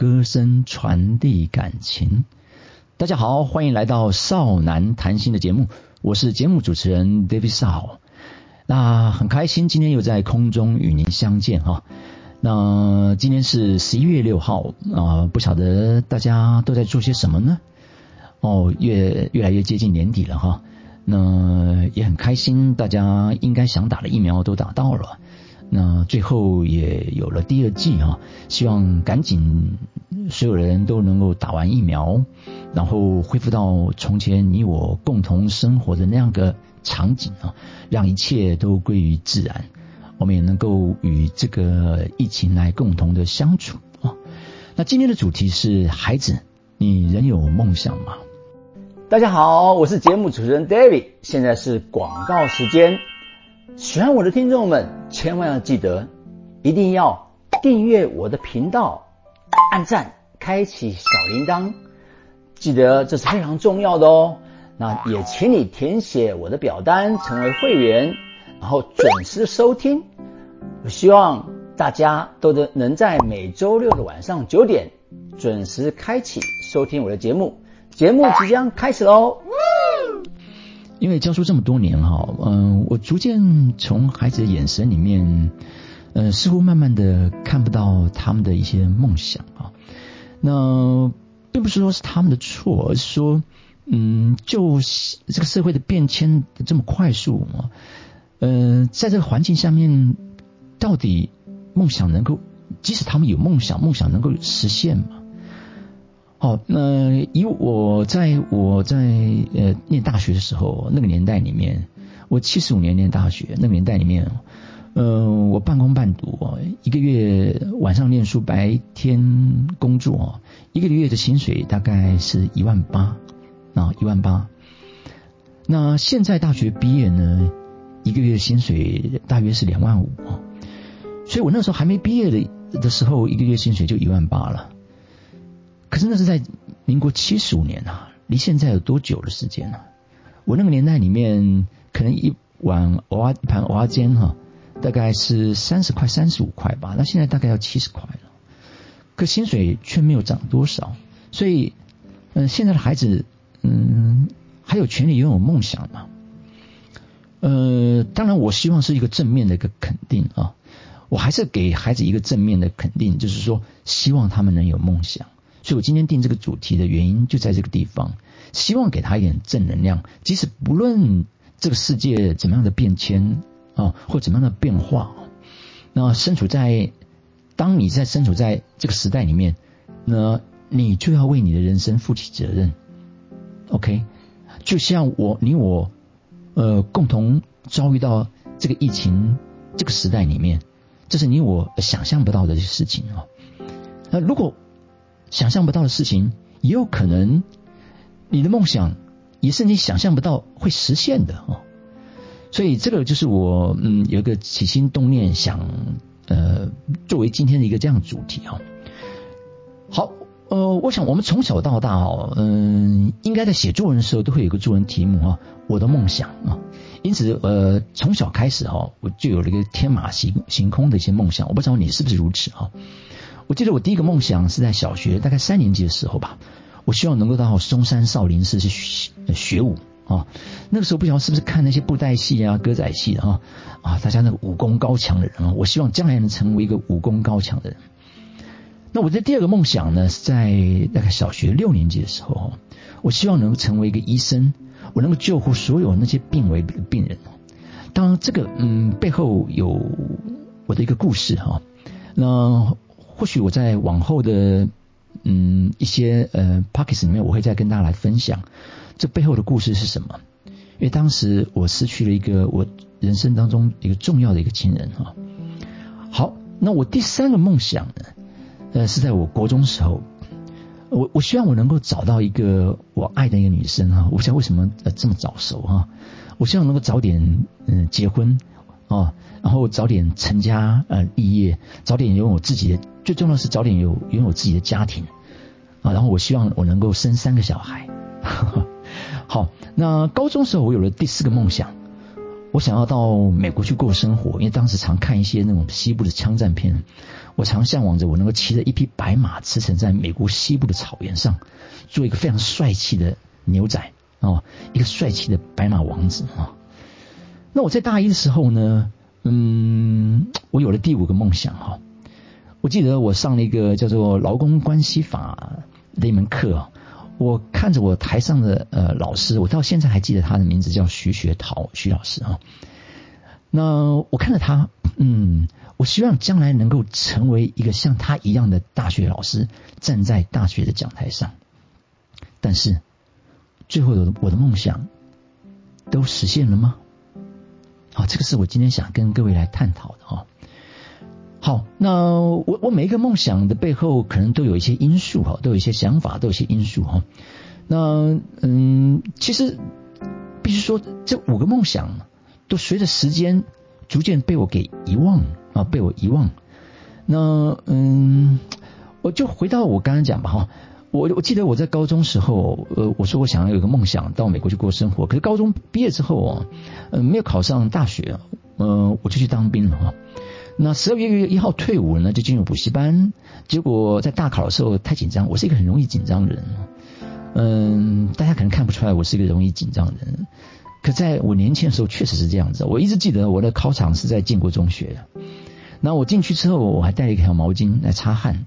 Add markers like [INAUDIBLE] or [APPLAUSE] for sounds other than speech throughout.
歌声传递感情。大家好，欢迎来到少男谈心的节目，我是节目主持人 David Shaw。那很开心今天又在空中与您相见哈。那今天是十一月六号啊，不晓得大家都在做些什么呢？哦，越越来越接近年底了哈。那也很开心，大家应该想打的疫苗都打到了。那最后也有了第二季哈，希望赶紧所有人都能够打完疫苗，然后恢复到从前你我共同生活的那样个场景啊，让一切都归于自然，我们也能够与这个疫情来共同的相处啊。那今天的主题是孩子，你仍有梦想吗？大家好，我是节目主持人 David，现在是广告时间。喜欢我的听众们，千万要记得，一定要订阅我的频道，按赞，开启小铃铛，记得这是非常重要的哦。那也请你填写我的表单，成为会员，然后准时收听。我希望大家都能能在每周六的晚上九点准时开启收听我的节目。节目即将开始喽！因为教书这么多年哈，嗯，我逐渐从孩子的眼神里面，呃，似乎慢慢的看不到他们的一些梦想啊。那并不是说是他们的错，而是说，嗯，就这个社会的变迁这么快速啊，呃，在这个环境下面，到底梦想能够，即使他们有梦想，梦想能够实现吗？好，那以我在我在呃念大学的时候，那个年代里面，我七十五年念大学，那个年代里面，嗯，我半工半读啊，一个月晚上念书，白天工作，一个月的薪水大概是一万八啊，一万八。那现在大学毕业呢，一个月薪水大约是两万五，所以我那时候还没毕业的的时候，一个月薪水就一万八了。可是那是在民国七十五年啊，离现在有多久的时间呢？我那个年代里面，可能一碗蚵一盘蚵仔煎哈，大概是三十块、三十五块吧。那现在大概要七十块了，可薪水却没有涨多少。所以，嗯，现在的孩子，嗯，还有权利拥有梦想吗？呃，当然，我希望是一个正面的一个肯定啊。我还是给孩子一个正面的肯定，就是说，希望他们能有梦想。所以我今天定这个主题的原因就在这个地方，希望给他一点正能量。即使不论这个世界怎么样的变迁啊，或怎么样的变化，那身处在当你在身处在这个时代里面，那你就要为你的人生负起责任。OK，就像我你我呃共同遭遇到这个疫情这个时代里面，这是你我想象不到的事情啊。那如果想象不到的事情，也有可能你的梦想也是你想象不到会实现的哦。所以这个就是我嗯有一个起心动念想呃作为今天的一个这样主题啊。好呃，我想我们从小到大哦嗯应该在写作文的时候都会有个作文题目啊，我的梦想啊。因此呃从小开始哈我就有了一个天马行行空的一些梦想，我不知道你是不是如此啊。我记得我第一个梦想是在小学大概三年级的时候吧，我希望能够到嵩山少林寺去学学武啊。那个时候不晓得是不是看那些布袋戏啊、歌仔戏啊啊，大家那个武功高强的人啊，我希望将来能成为一个武功高强的人。那我的第二个梦想呢，是在大概小学六年级的时候，我希望能够成为一个医生，我能够救护所有那些病危的病人。当然，这个嗯背后有我的一个故事哈，那。或许我在往后的嗯一些呃 pockets 里面，我会再跟大家来分享这背后的故事是什么。因为当时我失去了一个我人生当中一个重要的一个亲人哈。好，那我第三个梦想呢，呃是在我国中时候，我我希望我能够找到一个我爱的一个女生哈。我想为什么呃这么早熟哈？我希望能够早点嗯结婚哦。然后早点成家呃立业，早点拥有自己的，最重要是早点有拥有自己的家庭啊。然后我希望我能够生三个小孩。[LAUGHS] 好，那高中时候我有了第四个梦想，我想要到美国去过生活，因为当时常看一些那种西部的枪战片，我常向往着我能够骑着一匹白马驰骋在美国西部的草原上，做一个非常帅气的牛仔哦，一个帅气的白马王子啊。那我在大一的时候呢，嗯，我有了第五个梦想哈。我记得我上了一个叫做劳工关系法的一门课，我看着我台上的呃老师，我到现在还记得他的名字叫徐学陶徐老师啊。那我看着他，嗯，我希望将来能够成为一个像他一样的大学老师，站在大学的讲台上。但是最后的我的梦想都实现了吗？好，这个是我今天想跟各位来探讨的哈。好，那我我每一个梦想的背后，可能都有一些因素哈，都有一些想法，都有一些因素哈。那嗯，其实必须说，这五个梦想都随着时间逐渐被我给遗忘啊，被我遗忘。那嗯，我就回到我刚刚讲吧哈。我我记得我在高中时候，呃，我说我想要有个梦想，到美国去过生活。可是高中毕业之后啊，呃，没有考上大学，呃，我就去当兵了哈。那十二月一号退伍了呢，就进入补习班。结果在大考的时候太紧张，我是一个很容易紧张的人。嗯，大家可能看不出来我是一个容易紧张的人，可在我年轻的时候确实是这样子。我一直记得我的考场是在建国中学的。那我进去之后，我还带了一条毛巾来擦汗。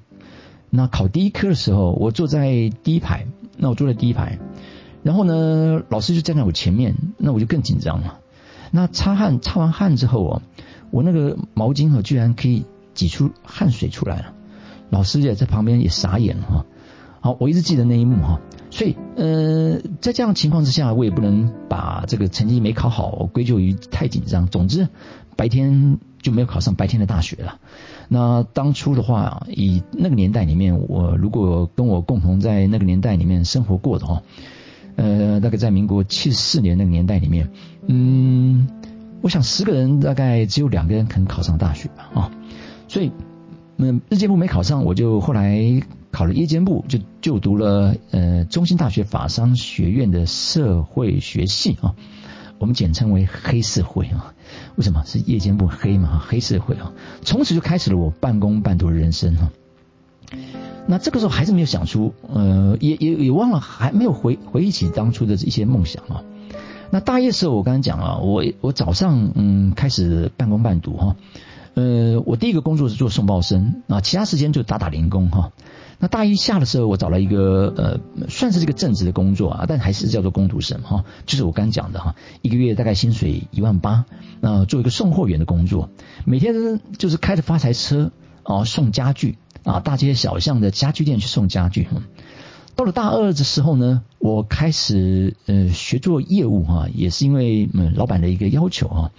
那考第一科的时候，我坐在第一排。那我坐在第一排，然后呢，老师就站在我前面，那我就更紧张了。那擦汗擦完汗之后哦。我那个毛巾哈，居然可以挤出汗水出来了，老师也在旁边也傻眼了哈。好，我一直记得那一幕哈。所以呃，在这样的情况之下，我也不能把这个成绩没考好归咎于太紧张。总之，白天就没有考上白天的大学了。那当初的话，以那个年代里面，我如果跟我共同在那个年代里面生活过的哈，呃，大概在民国七十四年那个年代里面，嗯。我想十个人大概只有两个人可能考上大学吧啊，所以嗯日间部没考上，我就后来考了夜间部，就就读了呃中心大学法商学院的社会学系啊，我们简称为黑社会啊。为什么是夜间不黑嘛？黑社会啊，从此就开始了我半工半读的人生哈。那这个时候还是没有想出呃也也也忘了还没有回回忆起当初的一些梦想啊。那大一的时候，我刚才讲了，我我早上嗯开始半工半读哈，呃，我第一个工作是做送报生啊，其他时间就打打零工哈。那大一下的时候，我找了一个呃算是这个正职的工作啊，但还是叫做工读生哈，就是我刚讲的哈，一个月大概薪水一万八，那做一个送货员的工作，每天就是开着发财车啊送家具啊，大街小巷的家具店去送家具。到了大二的时候呢，我开始呃学做业务哈，也是因为嗯老板的一个要求哈，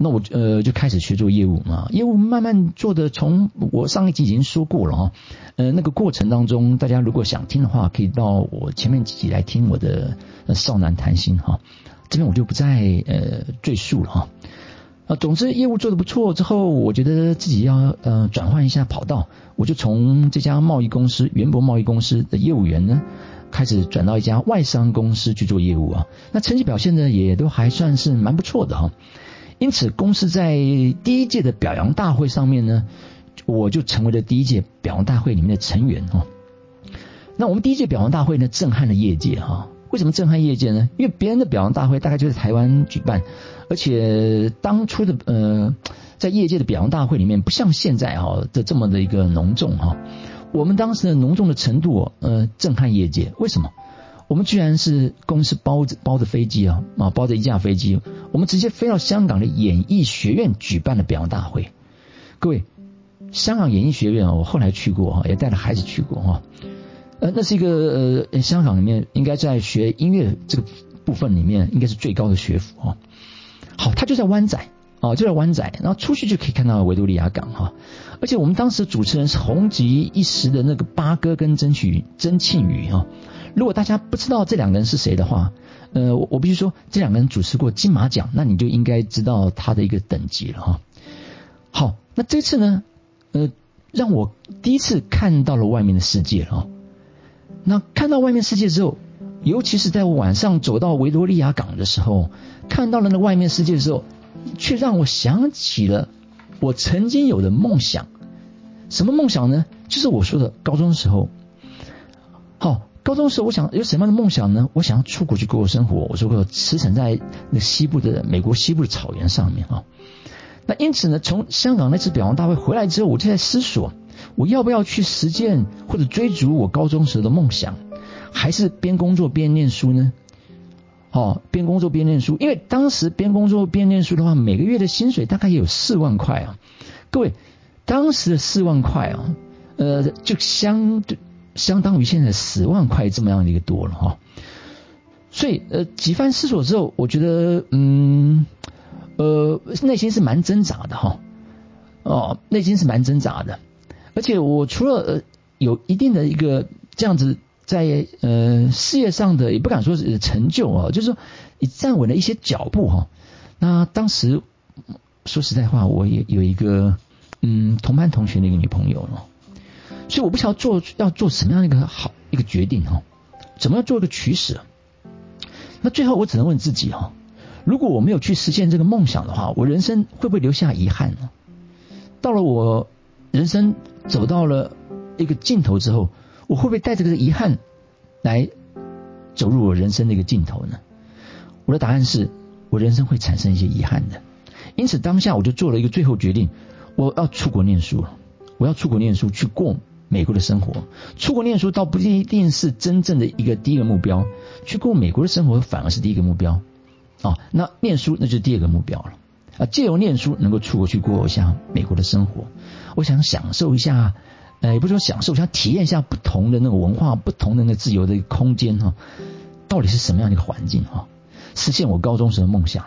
那我呃就开始去做业务嘛，业务慢慢做的，从我上一集已经说过了哈，呃那个过程当中，大家如果想听的话，可以到我前面几集来听我的少男谈心哈，这边我就不再呃赘述了哈。啊，总之业务做的不错之后，我觉得自己要呃转换一下跑道，我就从这家贸易公司元博贸易公司的业务员呢，开始转到一家外商公司去做业务啊。那成绩表现呢也都还算是蛮不错的哈。因此，公司在第一届的表扬大会上面呢，我就成为了第一届表扬大会里面的成员哦。那我们第一届表扬大会呢，震撼了业界哈。为什么震撼业界呢？因为别人的表扬大会大概就在台湾举办，而且当初的呃，在业界的表扬大会里面，不像现在哈的这么的一个隆重哈。我们当时的隆重的程度呃，震撼业界。为什么？我们居然是公司包着包着飞机啊啊，包着一架飞机，我们直接飞到香港的演艺学院举办的表扬大会。各位，香港演艺学院啊，我后来去过哈，也带着孩子去过哈。呃，那是一个呃，香港里面应该在学音乐这个部分里面应该是最高的学府哈。好，它就在湾仔啊，就在湾仔，然后出去就可以看到维多利亚港哈。而且我们当时主持人是红极一时的那个八哥跟曾曲曾庆宇哈。如果大家不知道这两个人是谁的话，呃，我必须说这两个人主持过金马奖，那你就应该知道他的一个等级了哈。好，那这次呢，呃，让我第一次看到了外面的世界哈。那看到外面世界之后，尤其是在我晚上走到维多利亚港的时候，看到了那外面世界的时候，却让我想起了我曾经有的梦想。什么梦想呢？就是我说的高中时候。好，高中时我想有什么样的梦想呢？我想要出国去过生活。我说过驰骋在那西部的美国西部的草原上面啊。那因此呢，从香港那次表扬大会回来之后，我就在思索，我要不要去实践或者追逐我高中时的梦想，还是边工作边念书呢？哦，边工作边念书，因为当时边工作边念书的话，每个月的薪水大概也有四万块啊。各位，当时的四万块啊，呃，就相对相当于现在十万块这么样的一个多了哈。所以，呃，几番思索之后，我觉得，嗯，呃，内心是蛮挣扎的哈。哦，内心是蛮挣扎的，而且我除了呃有一定的一个这样子在呃事业上的，也不敢说是成就啊，就是说你站稳了一些脚步哈。那当时。说实在话，我也有一个嗯同班同学的一个女朋友哦，所以我不晓得做要做什么样的一个好一个决定哈，怎么样做一个取舍？那最后我只能问自己哈，如果我没有去实现这个梦想的话，我人生会不会留下遗憾呢？到了我人生走到了一个尽头之后，我会不会带着这个遗憾来走入我人生的一个尽头呢？我的答案是我人生会产生一些遗憾的。因此，当下我就做了一个最后决定，我要出国念书了。我要出国念书，去过美国的生活。出国念书倒不一定是真正的一个第一个目标，去过美国的生活反而是第一个目标。啊，那念书那就是第二个目标了。啊，借由念书能够出国去过一下美国的生活，我想享受一下，呃，也不是说享受，想体验一下不同的那个文化、不同的那个自由的空间哈，到底是什么样的一个环境哈，实现我高中时的梦想。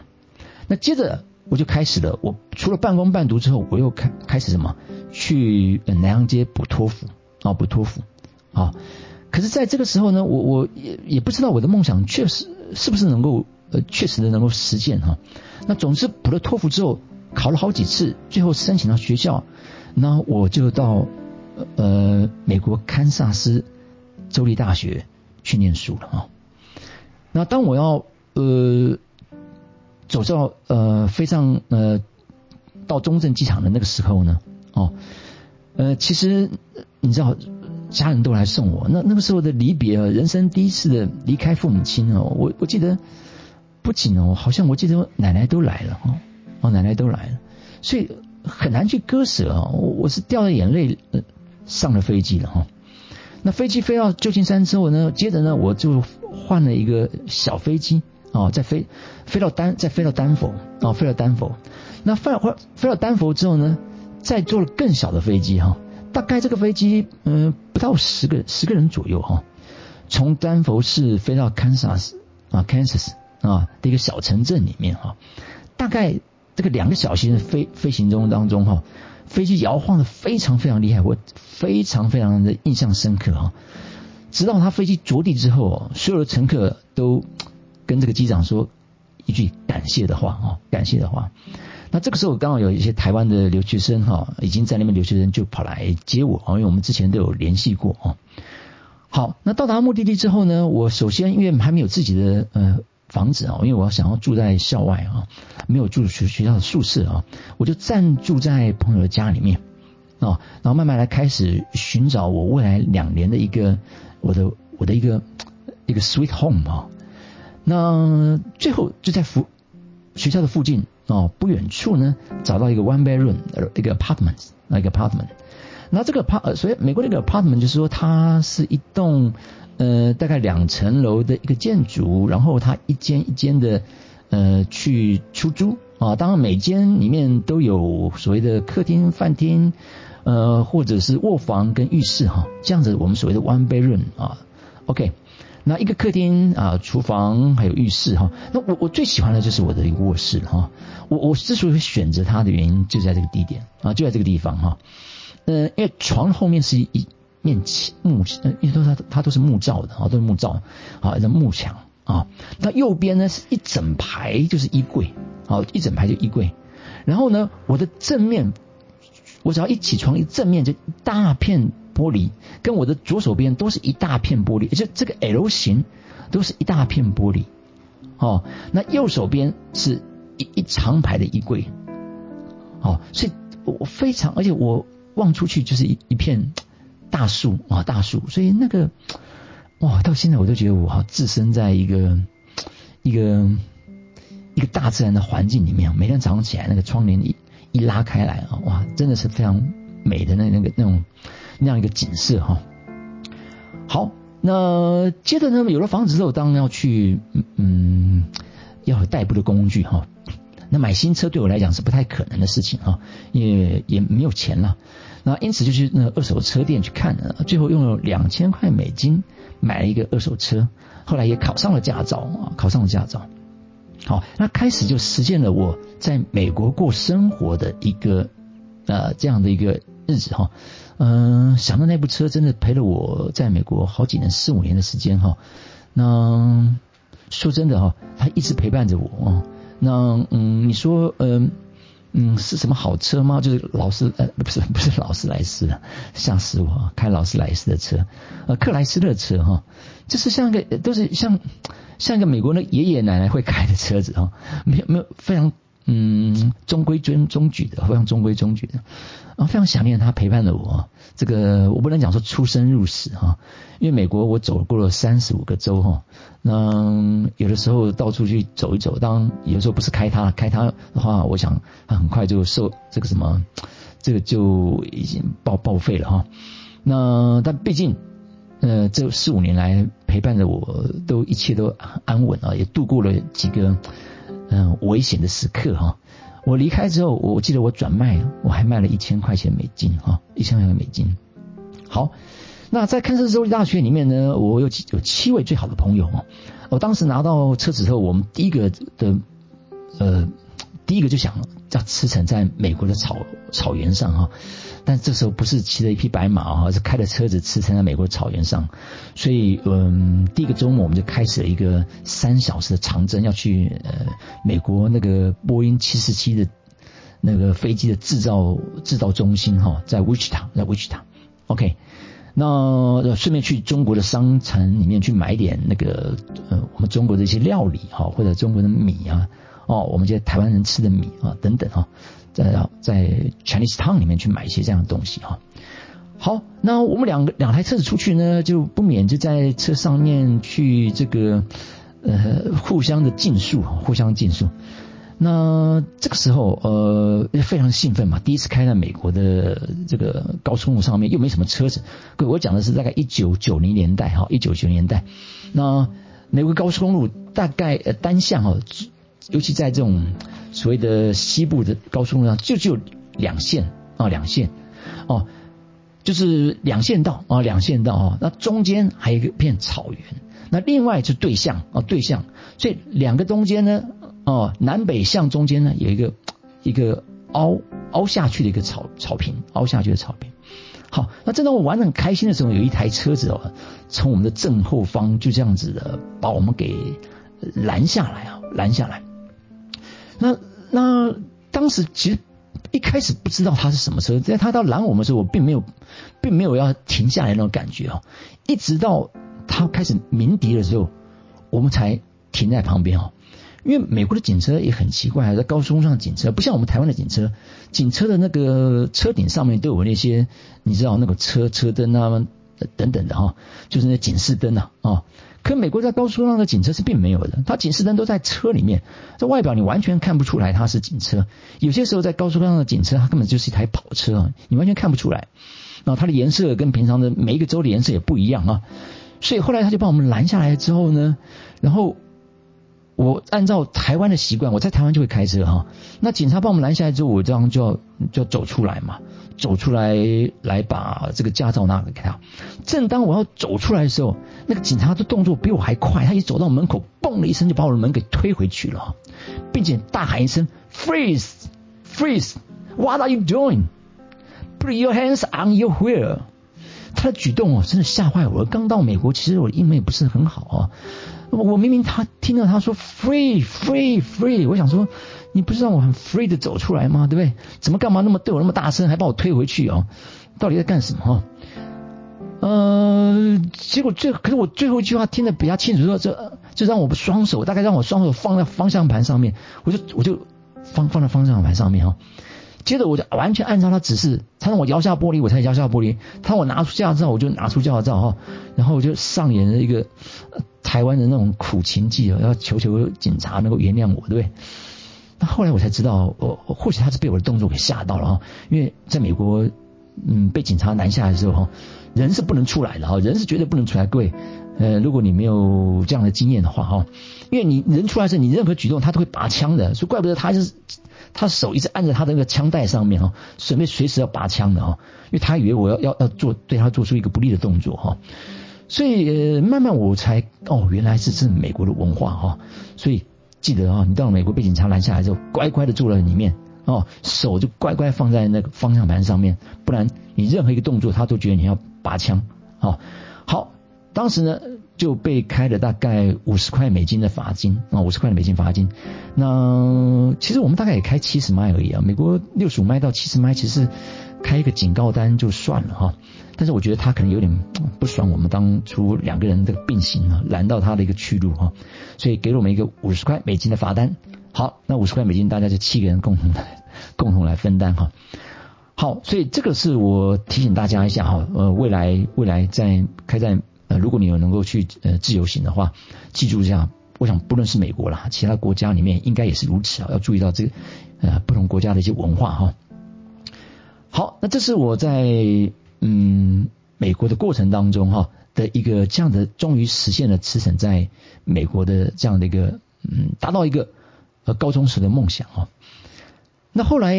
那接着。我就开始了，我除了半工半读之后，我又开开始什么？去南洋街补托福啊，补托福啊。可是，在这个时候呢，我我也也不知道我的梦想确实是不是能够呃确实的能够实现哈。那总之补了托福之后，考了好几次，最后申请到学校，那我就到呃美国堪萨斯州立大学去念书了啊。那当我要呃。走到呃飞上呃到中正机场的那个时候呢，哦，呃，其实你知道家人都来送我，那那个时候的离别啊，人生第一次的离开父母亲哦，我我记得不仅哦，好像我记得奶奶都来了哦，哦奶奶都来了，所以很难去割舍啊，我我是掉了眼泪上了飞机了哈。那飞机飞到旧金山之后呢，接着呢我就换了一个小飞机。哦，再飞飞到丹，再飞到丹佛，哦，飞到丹佛。那飞飞飞到丹佛之后呢，再坐了更小的飞机哈，大概这个飞机嗯不到十个十个人左右哈，从丹佛市飞到堪萨斯啊，Kansas 啊的一个小城镇里面哈，大概这个两个小时的飞飞行中当中哈，飞机摇晃的非常非常厉害，我非常非常的印象深刻哈。直到他飞机着地之后，所有的乘客都。跟这个机长说一句感谢的话啊，感谢的话。那这个时候刚好有一些台湾的留学生哈，已经在那边留学生就跑来接我，因为我们之前都有联系过啊。好，那到达目的地之后呢，我首先因为还没有自己的呃房子啊，因为我要想要住在校外啊，没有住学学校的宿舍啊，我就暂住在朋友的家里面啊，然后慢慢来开始寻找我未来两年的一个我的我的一个一个 sweet home 啊。那最后就在福学校的附近哦，不远处呢，找到一个 one bedroom 一个 apartment 那一个 apartment。那这个 apart 所以美国那个 apartment 就是说它是一栋呃大概两层楼的一个建筑，然后它一间一间的呃去出租啊，当然每间里面都有所谓的客厅、饭厅呃或者是卧房跟浴室哈，这样子我们所谓的 one bedroom 啊，OK。那一个客厅啊，厨房还有浴室哈。那我我最喜欢的就是我的一个卧室哈。我我之所以会选择它的原因就在这个地点啊，就在这个地方哈。嗯，因为床后面是一面木，因为都它它都是木造的啊，都是木造啊，一木墙啊。那右边呢是一整排就是衣柜啊，一整排就衣柜。然后呢，我的正面，我只要一起床一正面就一大片。玻璃跟我的左手边都是一大片玻璃，就这个 L 型都是一大片玻璃哦。那右手边是一一长排的衣柜哦，所以我非常，而且我望出去就是一一片大树啊，大树，所以那个哇，到现在我都觉得我好置身在一个一个一个大自然的环境里面。每天早上起来，那个窗帘一一拉开来啊，哇，真的是非常美的那那个那种那样一个景色哈。好，那接着呢，有了房子之后，当然要去嗯，要有代步的工具哈。那买新车对我来讲是不太可能的事情哈，也也没有钱了。那因此就去那二手车店去看，最后用了两千块美金买了一个二手车，后来也考上了驾照啊，考上了驾照。好，那开始就实现了我在美国过生活的一个呃这样的一个日子哈。嗯，想到那部车真的陪了我在美国好几年四五年的时间哈。那说真的哈，它一直陪伴着我哦。那嗯，你说嗯嗯是什么好车吗？就是劳斯呃不是 [LAUGHS] 不是劳斯莱斯的，吓死我！开劳斯莱斯的车，呃克莱斯勒车哈，就是像一个都是像像一个美国的爷爷奶奶会开的车子哈，没有没有非常。嗯，中规中矩的，非常中规中矩的啊，非常想念他陪伴着我。这个我不能讲说出生入死哈，因为美国我走过了三十五个州哈，那有的时候到处去走一走，当有的时候不是开它，开它的话，我想它很快就受这个什么，这个就已经报报废了哈。那但毕竟呃，这四五年来陪伴着我，都一切都安稳啊，也度过了几个。危险的时刻哈，我离开之后，我记得我转卖，我还卖了一千块钱美金哈，一千块钱美金。好，那在堪萨斯州立大学里面呢，我有有七位最好的朋友哦。我当时拿到车子后，我们第一个的呃，第一个就想要驰骋在美国的草草原上哈。但这时候不是骑着一匹白马，而是开着车子驰骋在美国草原上。所以，嗯，第一个周末我们就开始了一个三小时的长征，要去呃美国那个波音七四七的那个飞机的制造制造中心哈，在 Wichita，在 Wichita。OK，那顺便去中国的商城里面去买点那个呃我们中国的一些料理哈，或者中国的米啊，哦，我们这些台湾人吃的米啊等等哈。在在 Chinese Town 里面去买一些这样的东西哈。好，那我们两个两台车子出去呢，就不免就在车上面去这个呃互相的竞速，互相竞速。那这个时候呃非常兴奋嘛，第一次开在美国的这个高速公路上面，又没什么车子。各位，我讲的是大概一九九零年代哈，一九九零年代。那美国高速公路大概单向哈，尤其在这种。所谓的西部的高速路上就只有两线啊，两线哦，就是两线道啊，两线道啊，那中间还有一个片草原，那另外就对向啊，对向，所以两个中间呢，哦，南北向中间呢有一个一个凹凹下去的一个草草坪，凹下去的草坪。好，那正当我玩的很开心的时候，有一台车子哦，从我们的正后方就这样子的把我们给拦下来啊，拦下来。那那当时其实一开始不知道他是什么车，在他到拦我们的时候，我并没有并没有要停下来那种感觉哦，一直到他开始鸣笛的时候，我们才停在旁边哦。因为美国的警车也很奇怪，在高速公路上警车不像我们台湾的警车，警车的那个车顶上面都有那些你知道那个车车灯啊等等的哈，就是那警示灯啊啊。可美国在高速上的警车是并没有的，它警示灯都在车里面，这外表你完全看不出来它是警车。有些时候在高速上的警车，它根本就是一台跑车啊，你完全看不出来。然后它的颜色跟平常的每一个州的颜色也不一样啊，所以后来他就把我们拦下来之后呢，然后。我按照台湾的习惯，我在台湾就会开车哈。那警察把我们拦下来之后，我这样就要就要走出来嘛，走出来来把这个驾照拿给他。正当我要走出来的时候，那个警察的动作比我还快，他一走到门口，嘣的一声就把我的门给推回去了，并且大喊一声 “freeze freeze what are you doing put your hands on your wheel”。他的举动哦，真的吓坏我。刚到美国，其实我英文也不是很好啊。我明明他听到他说 free free free，我想说你不是让我很 free 的走出来吗？对不对？怎么干嘛那么对我那么大声，还把我推回去哦？到底在干什么？哈，呃，结果最可是我最后一句话听得比较清楚，说这就让我双手大概让我双手放在方向盘上面，我就我就放放在方向盘上面哈。接着我就完全按照他指示，他让我摇下玻璃，我才摇下玻璃；他让我拿出驾照，我就拿出驾照哈。然后我就上演了一个台湾的那种苦情记，要求求警察能够原谅我，对不对？那后来我才知道，我或许他是被我的动作给吓到了哈，因为在美国，嗯，被警察拦下来的时候哈，人是不能出来的哈，人是绝对不能出来，各位。呃，如果你没有这样的经验的话，哈，因为你人出来时，你任何举动他都会拔枪的，所以怪不得他是他手一直按在他的那个枪带上面哈，准备随时要拔枪的哈，因为他以为我要要要做对他做出一个不利的动作哈，所以呃、慢慢我才哦，原来是这美国的文化哈，所以记得啊，你到了美国被警察拦下来之后，乖乖的坐在里面哦，手就乖乖放在那个方向盘上面，不然你任何一个动作他都觉得你要拔枪哦，好。当时呢，就被开了大概五十块美金的罚金啊，五十块的美金罚金。那其实我们大概也开七十迈而已啊。美国六十五迈到七十迈，其实开一个警告单就算了哈。但是我觉得他可能有点不爽我们当初两个人这个并行啊，拦到他的一个去路哈，所以给了我们一个五十块美金的罚单。好，那五十块美金大家就七个人共同来 [LAUGHS] 共同来分担哈。好，所以这个是我提醒大家一下哈，呃，未来未来在开在。呃，如果你有能够去呃自由行的话，记住一下，我想不论是美国啦，其他国家里面应该也是如此啊，要注意到这个呃不同国家的一些文化哈。好，那这是我在嗯美国的过程当中哈的一个这样的，终于实现了驰骋在美国的这样的一个嗯达到一个呃高中时的梦想哈。那后来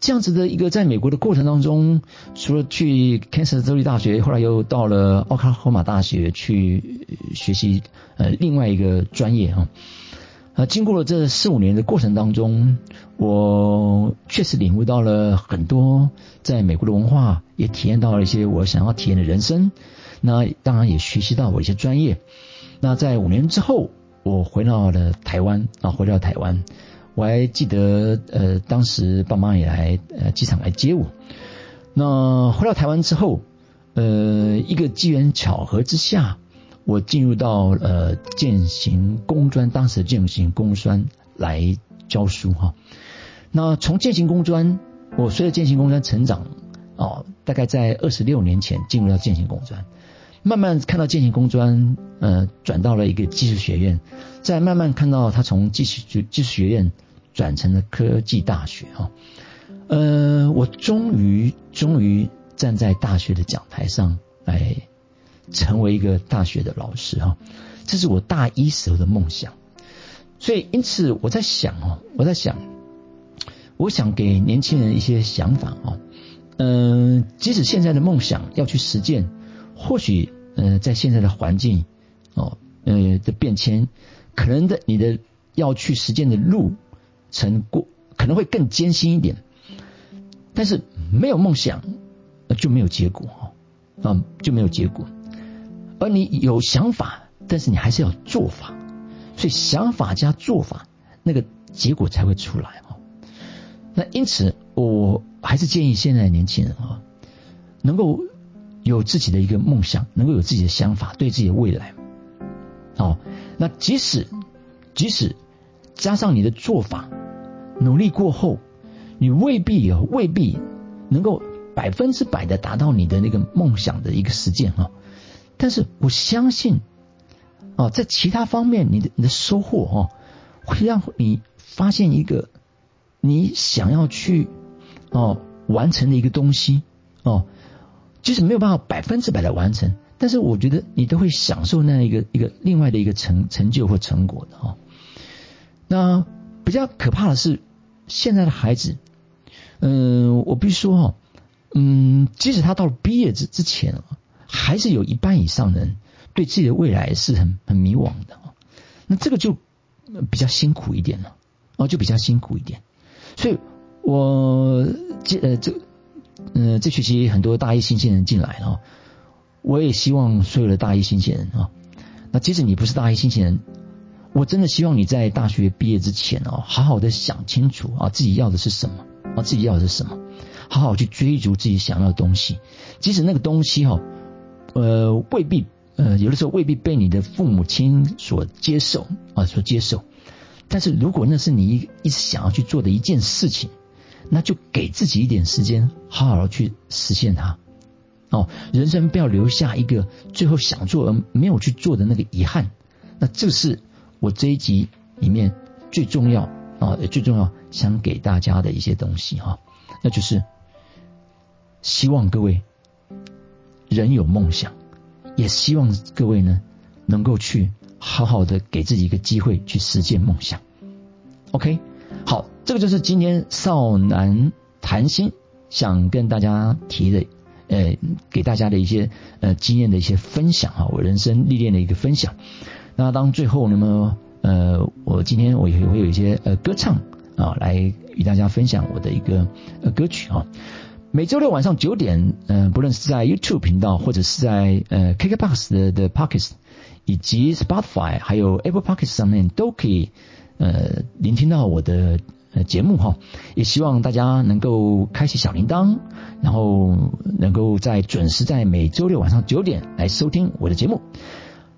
这样子的一个在美国的过程当中，除了去 Kansas 州立大学，后来又到了奥克拉荷马大学去学习呃另外一个专业啊。啊，经过了这四五年的过程当中，我确实领悟到了很多在美国的文化，也体验到了一些我想要体验的人生。那当然也学习到我一些专业。那在五年之后，我回到了台湾啊，回到台湾。我还记得，呃，当时爸妈也来呃机场来接我。那回到台湾之后，呃，一个机缘巧合之下，我进入到呃建行工专，当时的建行工专来教书哈。那从建行工专，我随着建行工专成长，哦，大概在二十六年前进入到建行工专，慢慢看到建行工专，呃，转到了一个技术学院，再慢慢看到他从技术就技术学院。转成了科技大学哈，呃，我终于终于站在大学的讲台上来成为一个大学的老师哈，这是我大一时候的梦想，所以因此我在想哦，我在想，我想给年轻人一些想法哦，嗯，即使现在的梦想要去实践，或许呃在现在的环境哦呃的变迁，可能的你的要去实践的路。成过可能会更艰辛一点，但是没有梦想就没有结果哈啊就没有结果，而你有想法，但是你还是要做法，所以想法加做法那个结果才会出来哈。那因此我还是建议现在的年轻人啊，能够有自己的一个梦想，能够有自己的想法，对自己的未来哦。那即使即使加上你的做法。努力过后，你未必有未必能够百分之百的达到你的那个梦想的一个实践哈。但是我相信，哦，在其他方面，你的你的收获哦，会让你发现一个你想要去哦完成的一个东西哦，即使没有办法百分之百的完成，但是我觉得你都会享受那样一个一个另外的一个成成就或成果的哈。那。比较可怕的是，现在的孩子，嗯，我必须说哈，嗯，即使他到了毕业之之前啊，还是有一半以上人对自己的未来是很很迷惘的那这个就比较辛苦一点了，哦，就比较辛苦一点。所以，我这呃这嗯这学期很多大一新鲜人进来哦，我也希望所有的大一新鲜人啊，那即使你不是大一新鲜人。我真的希望你在大学毕业之前哦，好好的想清楚啊，自己要的是什么啊，自己要的是什么，好好去追逐自己想要的东西。即使那个东西哈，呃，未必呃，有的时候未必被你的父母亲所接受啊，所接受。但是如果那是你一一直想要去做的一件事情，那就给自己一点时间，好好的去实现它。哦，人生不要留下一个最后想做而没有去做的那个遗憾。那这是我这一集里面最重要啊，最重要想给大家的一些东西哈，那就是希望各位人有梦想，也希望各位呢能够去好好的给自己一个机会去实现梦想。OK，好，这个就是今天少男谈心想跟大家提的。呃，给大家的一些呃经验的一些分享啊，我人生历练的一个分享。那当最后那么呃，我今天我也会有一些呃歌唱啊，来与大家分享我的一个呃歌曲啊。每周六晚上九点，嗯，不论是在 YouTube 频道或者是在呃 KKBox 的的 Pockets 以及 Spotify 还有 Apple Pockets 上面都可以呃聆听到我的。呃，节目哈，也希望大家能够开启小铃铛，然后能够在准时在每周六晚上九点来收听我的节目。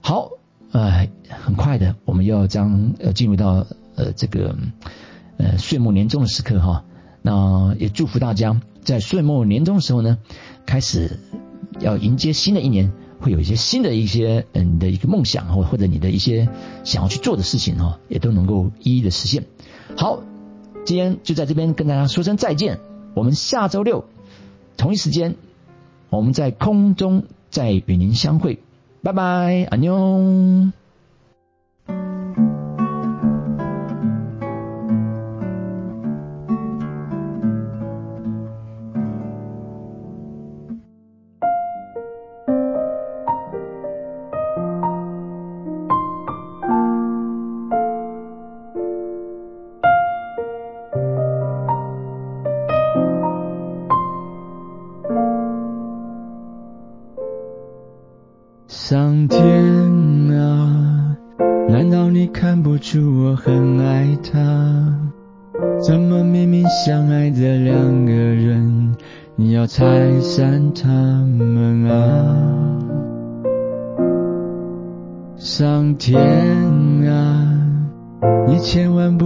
好，呃，很快的，我们要将呃进入到呃这个呃岁末年终的时刻哈。那也祝福大家在岁末年终的时候呢，开始要迎接新的一年，会有一些新的一些嗯你的一个梦想或或者你的一些想要去做的事情哈，也都能够一一的实现。好。今天就在这边跟大家说声再见，我们下周六同一时间，我们在空中再与您相会，拜拜，安妞。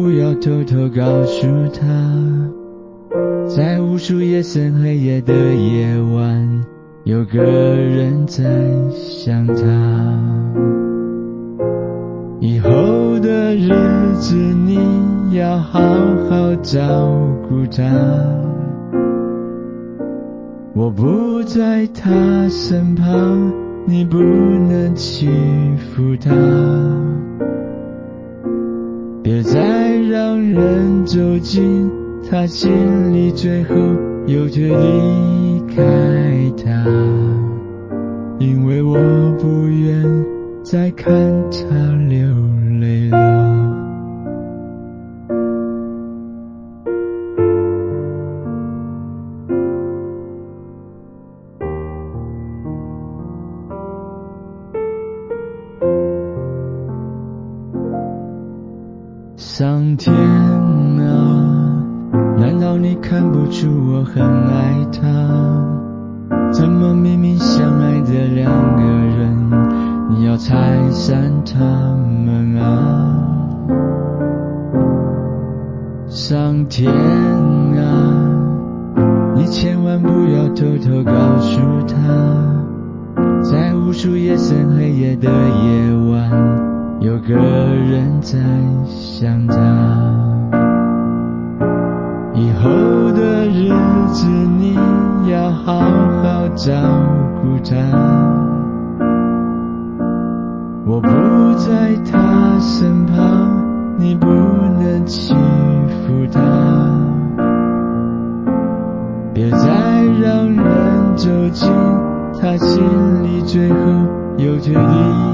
不要偷偷告诉他，在无数夜深黑夜的夜晚。有个人在想他，以后的日子你要好好照顾他。我不在他身旁，你不能欺负他。让人走进他心里，最后又却离开。他，因为我不愿再看他流上天啊，难道你看不出我很爱他？怎么明明相爱的两个人，你要拆散他们啊？上天啊，你千万不要偷偷告诉他，在无数夜深黑夜的夜晚，有个人在想他。以后的日子你要好好照顾他，我不在他身旁，你不能欺负他。别再让人走进他心里，最后又却离